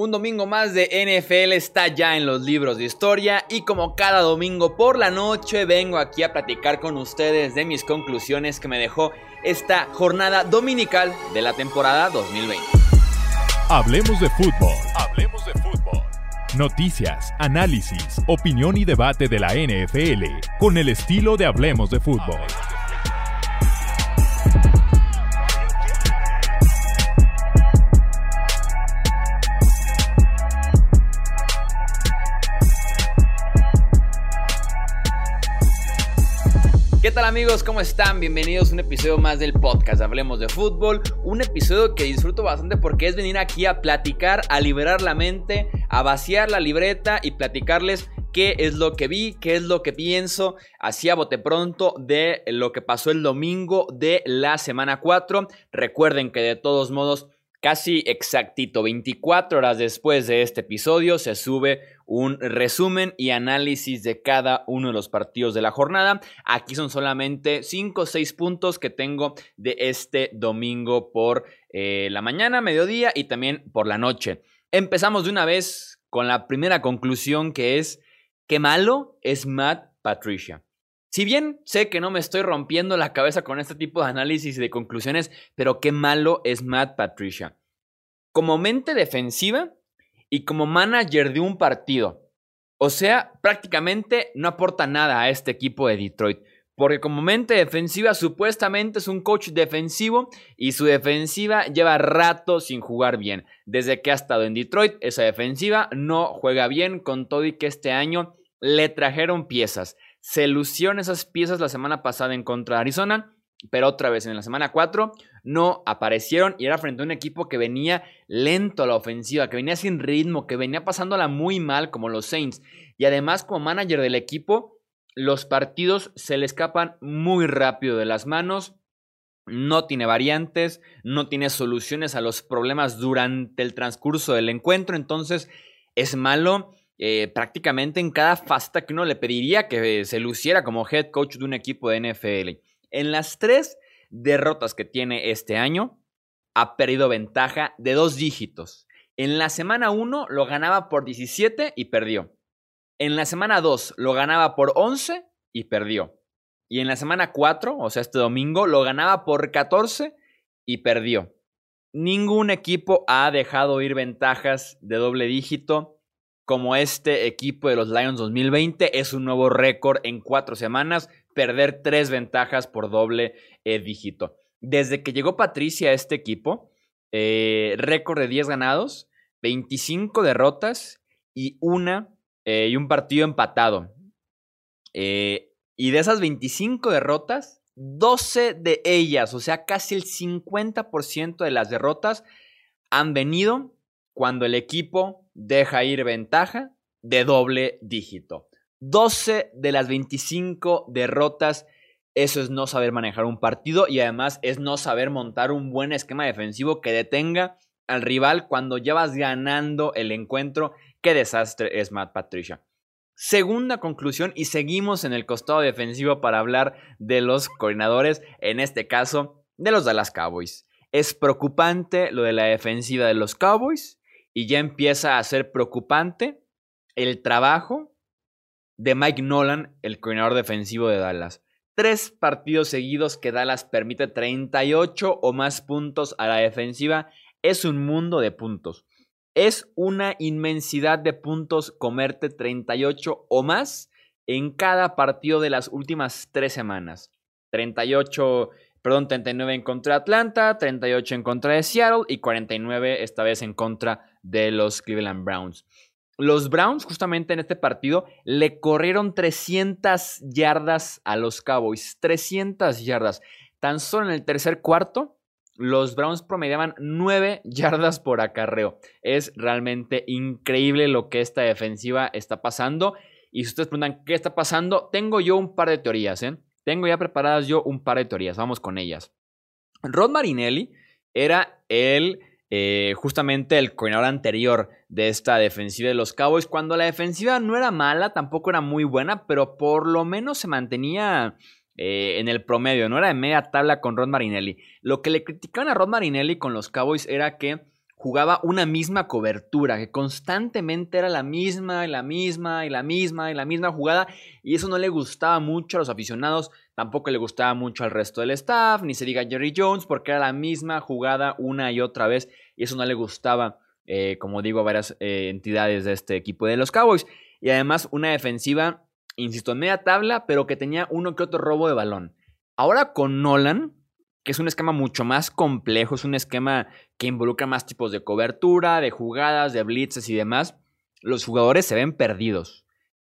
Un domingo más de NFL está ya en los libros de historia y como cada domingo por la noche vengo aquí a platicar con ustedes de mis conclusiones que me dejó esta jornada dominical de la temporada 2020. Hablemos de fútbol. Hablemos de fútbol. Noticias, análisis, opinión y debate de la NFL con el estilo de Hablemos de fútbol. ¿Qué tal amigos? ¿Cómo están? Bienvenidos a un episodio más del podcast Hablemos de Fútbol. Un episodio que disfruto bastante porque es venir aquí a platicar, a liberar la mente, a vaciar la libreta y platicarles qué es lo que vi, qué es lo que pienso, así a bote pronto de lo que pasó el domingo de la semana 4. Recuerden que de todos modos Casi exactito 24 horas después de este episodio se sube un resumen y análisis de cada uno de los partidos de la jornada. Aquí son solamente 5 o 6 puntos que tengo de este domingo por eh, la mañana, mediodía y también por la noche. Empezamos de una vez con la primera conclusión que es que malo es Matt Patricia. Si bien sé que no me estoy rompiendo la cabeza con este tipo de análisis y de conclusiones, pero qué malo es Matt Patricia. Como mente defensiva y como manager de un partido. O sea, prácticamente no aporta nada a este equipo de Detroit. Porque como mente defensiva supuestamente es un coach defensivo y su defensiva lleva rato sin jugar bien. Desde que ha estado en Detroit, esa defensiva no juega bien con todo y que este año le trajeron piezas. Se lucieron esas piezas la semana pasada en contra de Arizona, pero otra vez en la semana 4 no aparecieron y era frente a un equipo que venía lento a la ofensiva, que venía sin ritmo, que venía pasándola muy mal como los Saints. Y además como manager del equipo, los partidos se le escapan muy rápido de las manos. No tiene variantes, no tiene soluciones a los problemas durante el transcurso del encuentro, entonces es malo eh, prácticamente en cada faceta que uno le pediría que se luciera como head coach de un equipo de NFL. En las tres derrotas que tiene este año, ha perdido ventaja de dos dígitos. En la semana 1 lo ganaba por 17 y perdió. En la semana 2 lo ganaba por 11 y perdió. Y en la semana 4, o sea, este domingo, lo ganaba por 14 y perdió. Ningún equipo ha dejado ir ventajas de doble dígito como este equipo de los Lions 2020. Es un nuevo récord en cuatro semanas, perder tres ventajas por doble eh, dígito. Desde que llegó Patricia a este equipo, eh, récord de 10 ganados, 25 derrotas y, una, eh, y un partido empatado. y de esas 25 derrotas, 12 de ellas, o sea, casi el 50% de las derrotas, han venido cuando el equipo deja ir ventaja de doble dígito. 12 de las 25 derrotas, eso es no saber manejar un partido y además es no saber montar un buen esquema defensivo que detenga al rival cuando ya vas ganando el encuentro. Qué desastre es Matt Patricia. Segunda conclusión y seguimos en el costado defensivo para hablar de los coordinadores, en este caso de los Dallas Cowboys. Es preocupante lo de la defensiva de los Cowboys y ya empieza a ser preocupante el trabajo de Mike Nolan, el coordinador defensivo de Dallas. Tres partidos seguidos que Dallas permite 38 o más puntos a la defensiva. Es un mundo de puntos. Es una inmensidad de puntos comerte 38 o más en cada partido de las últimas tres semanas. 38 perdón, 39 en contra de Atlanta, 38 en contra de Seattle y 49 esta vez en contra de los Cleveland Browns. Los Browns justamente en este partido le corrieron 300 yardas a los Cowboys, 300 yardas. Tan solo en el tercer cuarto, los Browns promediaban 9 yardas por acarreo. Es realmente increíble lo que esta defensiva está pasando. Y si ustedes preguntan qué está pasando, tengo yo un par de teorías. ¿eh? Tengo ya preparadas yo un par de teorías, vamos con ellas. Rod Marinelli era el, eh, justamente el coordinador anterior de esta defensiva de los Cowboys, cuando la defensiva no era mala, tampoco era muy buena, pero por lo menos se mantenía eh, en el promedio, no era de media tabla con Rod Marinelli. Lo que le criticaban a Rod Marinelli con los Cowboys era que jugaba una misma cobertura, que constantemente era la misma y la misma y la misma y la misma jugada, y eso no le gustaba mucho a los aficionados, tampoco le gustaba mucho al resto del staff, ni se diga Jerry Jones, porque era la misma jugada una y otra vez, y eso no le gustaba, eh, como digo, a varias eh, entidades de este equipo de los Cowboys. Y además una defensiva, insisto, en media tabla, pero que tenía uno que otro robo de balón. Ahora con Nolan, que es un esquema mucho más complejo, es un esquema que involucra más tipos de cobertura, de jugadas, de blitzes y demás, los jugadores se ven perdidos.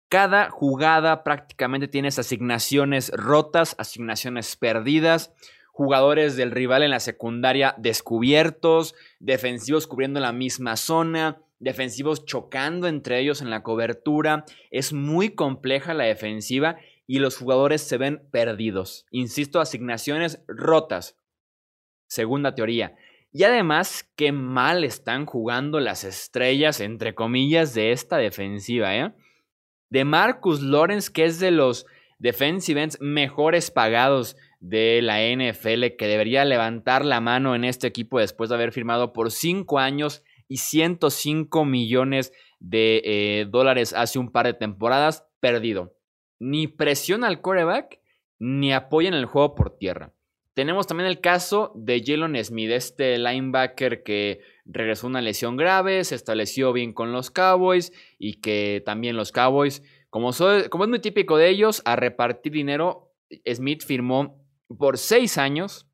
Cada jugada prácticamente tiene asignaciones rotas, asignaciones perdidas, jugadores del rival en la secundaria descubiertos, defensivos cubriendo la misma zona, defensivos chocando entre ellos en la cobertura. Es muy compleja la defensiva y los jugadores se ven perdidos. Insisto, asignaciones rotas. Segunda teoría. Y además, qué mal están jugando las estrellas, entre comillas, de esta defensiva. ¿eh? De Marcus Lawrence, que es de los defensive ends mejores pagados de la NFL, que debería levantar la mano en este equipo después de haber firmado por 5 años y 105 millones de eh, dólares hace un par de temporadas, perdido ni presiona al quarterback ni apoya en el juego por tierra. Tenemos también el caso de Jalen Smith, este linebacker que regresó una lesión grave, se estableció bien con los Cowboys y que también los Cowboys, como, como es muy típico de ellos, a repartir dinero, Smith firmó por seis años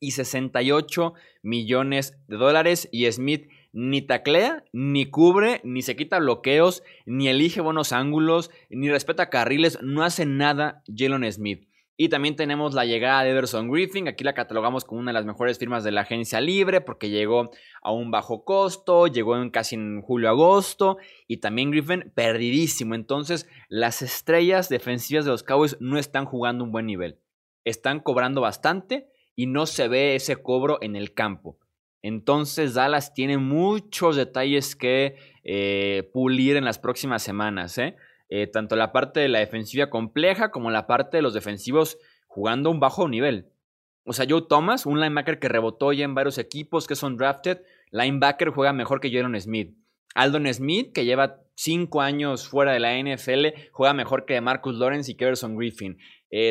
y 68 millones de dólares y Smith ni taclea, ni cubre, ni se quita bloqueos, ni elige buenos ángulos, ni respeta carriles, no hace nada Jalen Smith. Y también tenemos la llegada de Everson Griffin, aquí la catalogamos como una de las mejores firmas de la agencia libre porque llegó a un bajo costo, llegó en casi en julio-agosto y también Griffin perdidísimo. Entonces las estrellas defensivas de los Cowboys no están jugando un buen nivel. Están cobrando bastante y no se ve ese cobro en el campo. Entonces Dallas tiene muchos detalles que eh, pulir en las próximas semanas. ¿eh? ¿eh? tanto la parte de la defensiva compleja como la parte de los defensivos jugando un bajo nivel. O sea, Joe Thomas, un linebacker que rebotó ya en varios equipos que son drafted, linebacker juega mejor que Jaron Smith. Aldon Smith, que lleva cinco años fuera de la NFL, juega mejor que Marcus Lawrence y Keverson Griffin.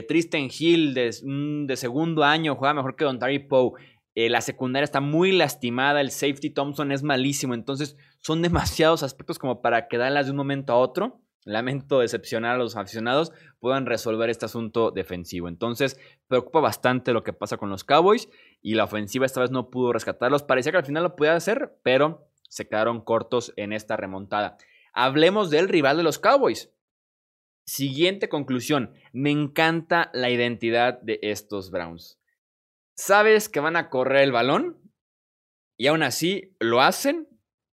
Tristan Hill, de, mm, de, segundo año, juega mejor que Don Terry Poe. Eh, la secundaria está muy lastimada, el safety Thompson es malísimo, entonces son demasiados aspectos como para quedarlas de un momento a otro. Lamento decepcionar a los aficionados, puedan resolver este asunto defensivo. Entonces, preocupa bastante lo que pasa con los Cowboys y la ofensiva esta vez no pudo rescatarlos. Parecía que al final lo podía hacer, pero se quedaron cortos en esta remontada. Hablemos del rival de los Cowboys. Siguiente conclusión. Me encanta la identidad de estos Browns sabes que van a correr el balón y aún así lo hacen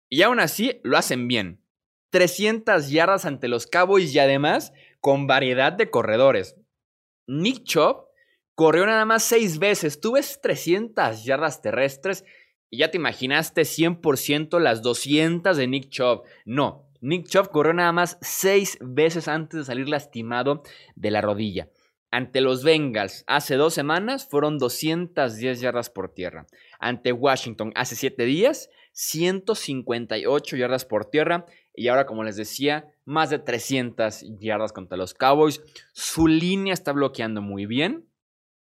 y aún así lo hacen bien. 300 yardas ante los Cowboys y además con variedad de corredores. Nick Chubb corrió nada más 6 veces. Tú ves 300 yardas terrestres y ya te imaginaste 100% las 200 de Nick Chubb. No, Nick Chubb corrió nada más 6 veces antes de salir lastimado de la rodilla. Ante los Bengals hace dos semanas fueron 210 yardas por tierra. Ante Washington hace siete días, 158 yardas por tierra. Y ahora, como les decía, más de 300 yardas contra los Cowboys. Su línea está bloqueando muy bien.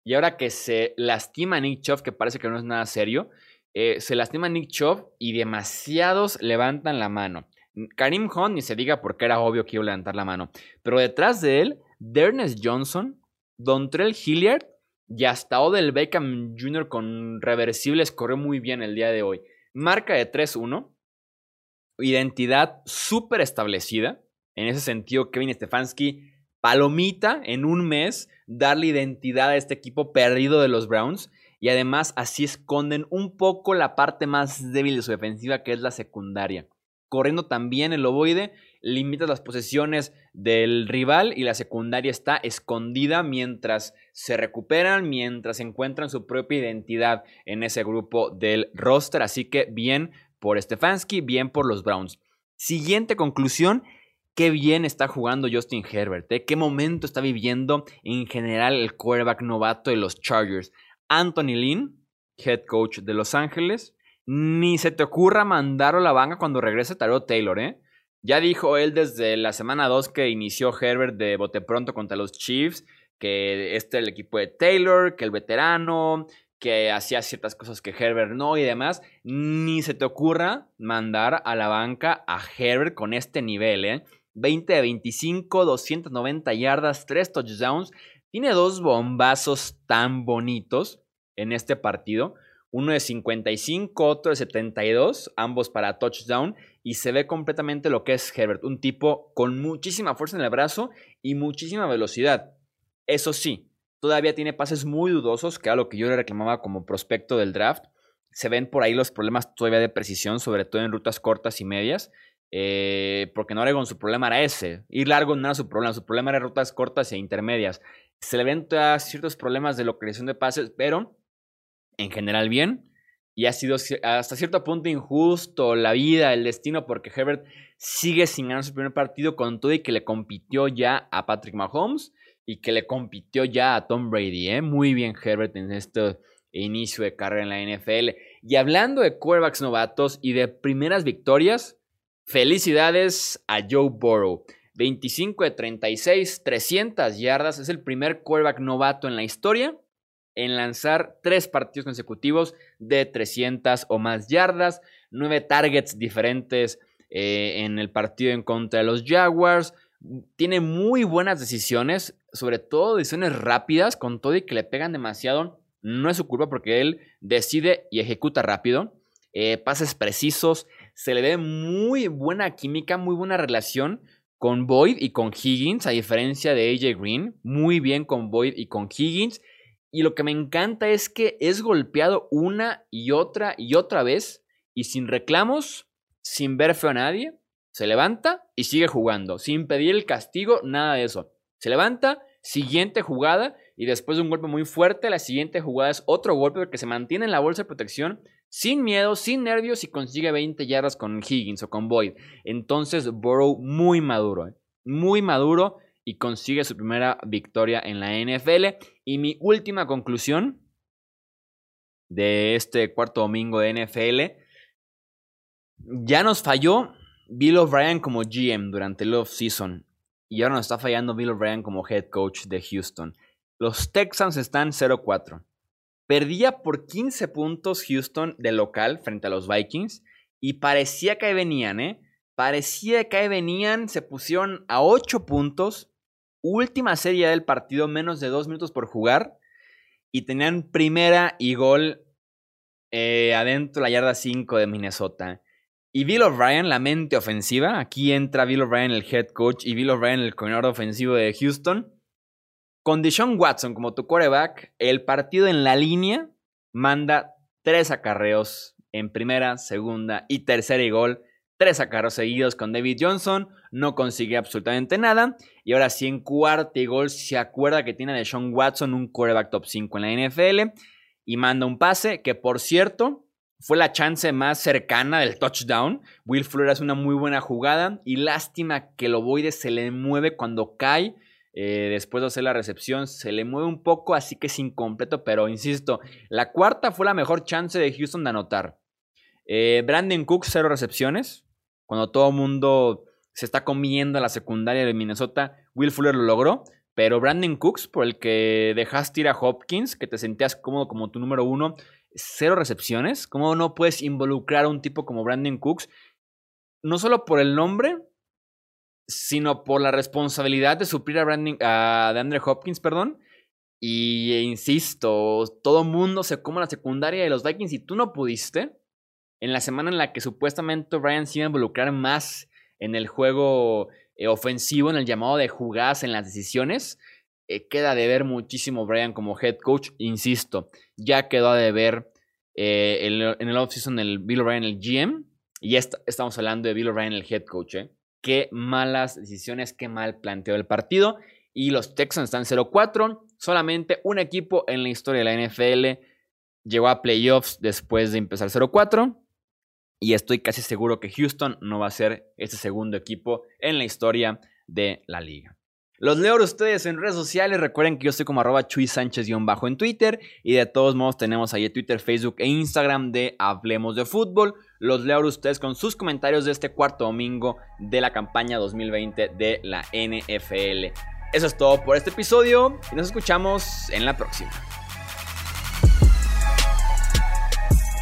Y ahora que se lastima Nick Chubb, que parece que no es nada serio, eh, se lastima Nick Chubb y demasiados levantan la mano. Karim Hunt ni se diga porque era obvio que iba a levantar la mano. Pero detrás de él, Dernes Johnson Dontrell Hilliard y hasta Odell Beckham Jr. con reversibles corrió muy bien el día de hoy. Marca de 3-1. Identidad súper establecida. En ese sentido, Kevin Stefanski, palomita en un mes, darle identidad a este equipo perdido de los Browns. Y además así esconden un poco la parte más débil de su defensiva, que es la secundaria. Corriendo también el ovoide limitas las posesiones del rival y la secundaria está escondida mientras se recuperan, mientras encuentran su propia identidad en ese grupo del roster. Así que bien por Stefanski, bien por los Browns. Siguiente conclusión. Qué bien está jugando Justin Herbert, ¿eh? qué momento está viviendo en general el quarterback novato de los Chargers. Anthony Lynn, head coach de Los Ángeles, Ni se te ocurra mandarlo a la banca cuando regrese Taro Taylor, ¿eh? Ya dijo él desde la semana 2 que inició Herbert de bote pronto contra los Chiefs, que este es el equipo de Taylor, que el veterano, que hacía ciertas cosas que Herbert no y demás. Ni se te ocurra mandar a la banca a Herbert con este nivel, ¿eh? 20 de 25, 290 yardas, 3 touchdowns. Tiene dos bombazos tan bonitos en este partido. Uno de 55, otro de 72, ambos para touchdown. Y se ve completamente lo que es Herbert. Un tipo con muchísima fuerza en el brazo y muchísima velocidad. Eso sí, Todavía tiene pases muy dudosos, que era lo que yo le reclamaba como prospecto del draft. Se ven por ahí los problemas todavía de precisión, sobre todo en rutas cortas y medias. Eh, porque no con su problema era ese. Ir largo no era su problema, su problema era rutas cortas e intermedias. Se le ven ciertos problemas de localización de pases, pero en general bien. Y ha sido hasta cierto punto injusto la vida, el destino, porque Herbert sigue sin ganar su primer partido con todo y que le compitió ya a Patrick Mahomes y que le compitió ya a Tom Brady. ¿eh? Muy bien Herbert en este inicio de carrera en la NFL. Y hablando de quarterbacks novatos y de primeras victorias, felicidades a Joe Burrow. 25 de 36, 300 yardas. Es el primer quarterback novato en la historia en lanzar tres partidos consecutivos de 300 o más yardas, nueve targets diferentes eh, en el partido en contra de los Jaguars, tiene muy buenas decisiones, sobre todo decisiones rápidas, con todo y que le pegan demasiado. No es su culpa porque él decide y ejecuta rápido. Eh, pases precisos. Se le ve muy buena química, muy buena relación con Boyd y con Higgins, a diferencia de AJ Green. Muy bien con Boyd y con Higgins. Y lo que me encanta es que es golpeado una y otra y otra vez y sin reclamos, sin ver feo a nadie se levanta y sigue jugando, sin pedir el castigo, nada de eso. Se levanta, siguiente jugada, y después de un golpe muy fuerte, la siguiente jugada es otro golpe porque se mantiene en la bolsa de protección, sin miedo, sin nervios, y consigue 20 yardas con Higgins o con Boyd. Entonces, Burrow muy maduro, ¿eh? muy maduro, y consigue su primera victoria en la NFL. Y mi última conclusión de este cuarto domingo de NFL, ya nos falló Bill O'Brien como GM durante el off-season y ahora nos está fallando Bill O'Brien como head coach de Houston. Los Texans están 0-4. Perdía por 15 puntos Houston de local frente a los Vikings y parecía que ahí venían, ¿eh? Parecía que ahí venían, se pusieron a 8 puntos. Última serie del partido, menos de 2 minutos por jugar. Y tenían primera y gol eh, adentro la yarda 5 de Minnesota. Y Bill O'Brien, la mente ofensiva. Aquí entra Bill O'Brien, el head coach, y Bill O'Brien, el coordinador ofensivo de Houston. Con Deshaun Watson como tu quarterback, el partido en la línea manda tres acarreos en primera, segunda y tercera y gol. Tres acarreos seguidos con David Johnson. No consigue absolutamente nada. Y ahora sí, en cuarta y gol, se acuerda que tiene a Deshaun Watson, un quarterback top 5 en la NFL. Y manda un pase que, por cierto, fue la chance más cercana del touchdown. Will Fuller hace una muy buena jugada y lástima que el ovoide se le mueve cuando cae. Eh, después de hacer la recepción, se le mueve un poco, así que es incompleto, pero insisto, la cuarta fue la mejor chance de Houston de anotar. Eh, Brandon Cook, cero recepciones. Cuando todo el mundo se está comiendo a la secundaria de Minnesota, Will Fuller lo logró. Pero Brandon Cooks, por el que dejaste ir a Hopkins, que te sentías cómodo como tu número uno, cero recepciones. ¿Cómo no puedes involucrar a un tipo como Brandon Cooks? No solo por el nombre, sino por la responsabilidad de suplir a, Brandon, a DeAndre Hopkins, perdón. Y insisto, todo mundo se come la secundaria de los Vikings y tú no pudiste. En la semana en la que supuestamente Brian se iba a involucrar más en el juego eh, ofensivo, en el llamado de jugadas, en las decisiones, eh, queda de ver muchísimo Brian como head coach. Insisto, ya quedó de ver eh, en el offseason el Bill O'Brien, el GM. Y ya estamos hablando de Bill O'Brien, el head coach. ¿eh? Qué malas decisiones, qué mal planteo el partido. Y los Texans están 0-4. Solamente un equipo en la historia de la NFL llegó a playoffs después de empezar 0-4. Y estoy casi seguro que Houston no va a ser ese segundo equipo en la historia de la liga. Los leo a ustedes en redes sociales. Recuerden que yo estoy como arroba Chuy Sánchez-bajo en Twitter. Y de todos modos tenemos ahí Twitter, Facebook e Instagram de Hablemos de Fútbol. Los leo a ustedes con sus comentarios de este cuarto domingo de la campaña 2020 de la NFL. Eso es todo por este episodio y nos escuchamos en la próxima.